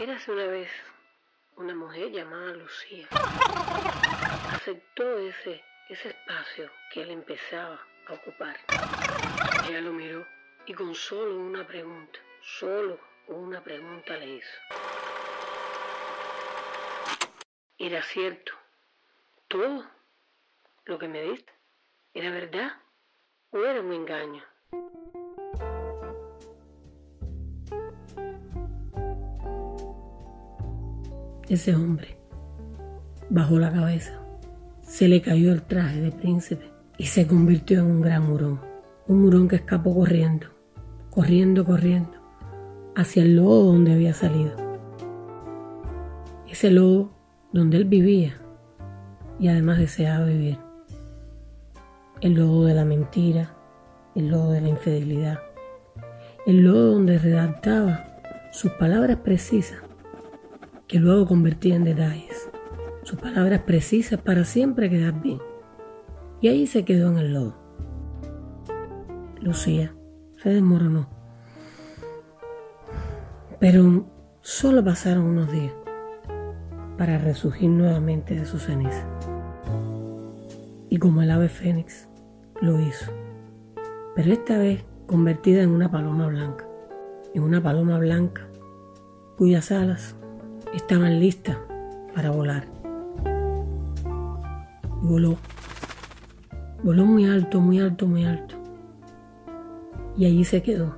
Érase una vez una mujer llamada Lucía. Aceptó ese, ese espacio que él empezaba a ocupar. Ella lo miró y con solo una pregunta, solo una pregunta le hizo. ¿Era cierto todo lo que me diste? ¿Era verdad o era un engaño? Ese hombre bajó la cabeza, se le cayó el traje de príncipe y se convirtió en un gran hurón. Un hurón que escapó corriendo, corriendo, corriendo, hacia el lodo donde había salido. Ese lodo donde él vivía y además deseaba vivir. El lodo de la mentira, el lodo de la infidelidad, el lodo donde redactaba sus palabras precisas que luego convertía en detalles, sus palabras precisas para siempre quedar bien. Y ahí se quedó en el lodo. Lucía se desmoronó. Pero solo pasaron unos días para resurgir nuevamente de su ceniza. Y como el ave fénix lo hizo, pero esta vez convertida en una paloma blanca, en una paloma blanca cuyas alas estaban listas para volar. Y voló. Voló muy alto, muy alto, muy alto. Y allí se quedó,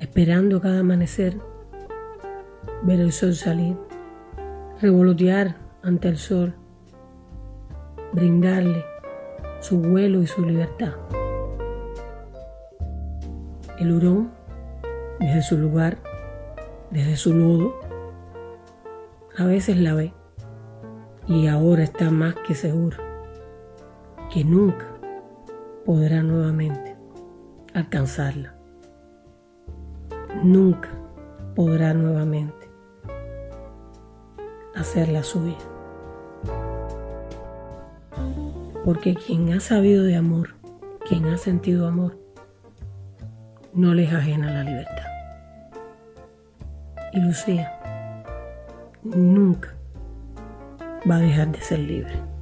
esperando cada amanecer ver el sol salir, revolotear ante el sol, brindarle su vuelo y su libertad. El hurón, desde su lugar, desde su lodo, a veces la ve y ahora está más que seguro que nunca podrá nuevamente alcanzarla. Nunca podrá nuevamente hacerla suya. Porque quien ha sabido de amor, quien ha sentido amor, no le es ajena la libertad. Y Lucía nunca va a dejar de ser libre.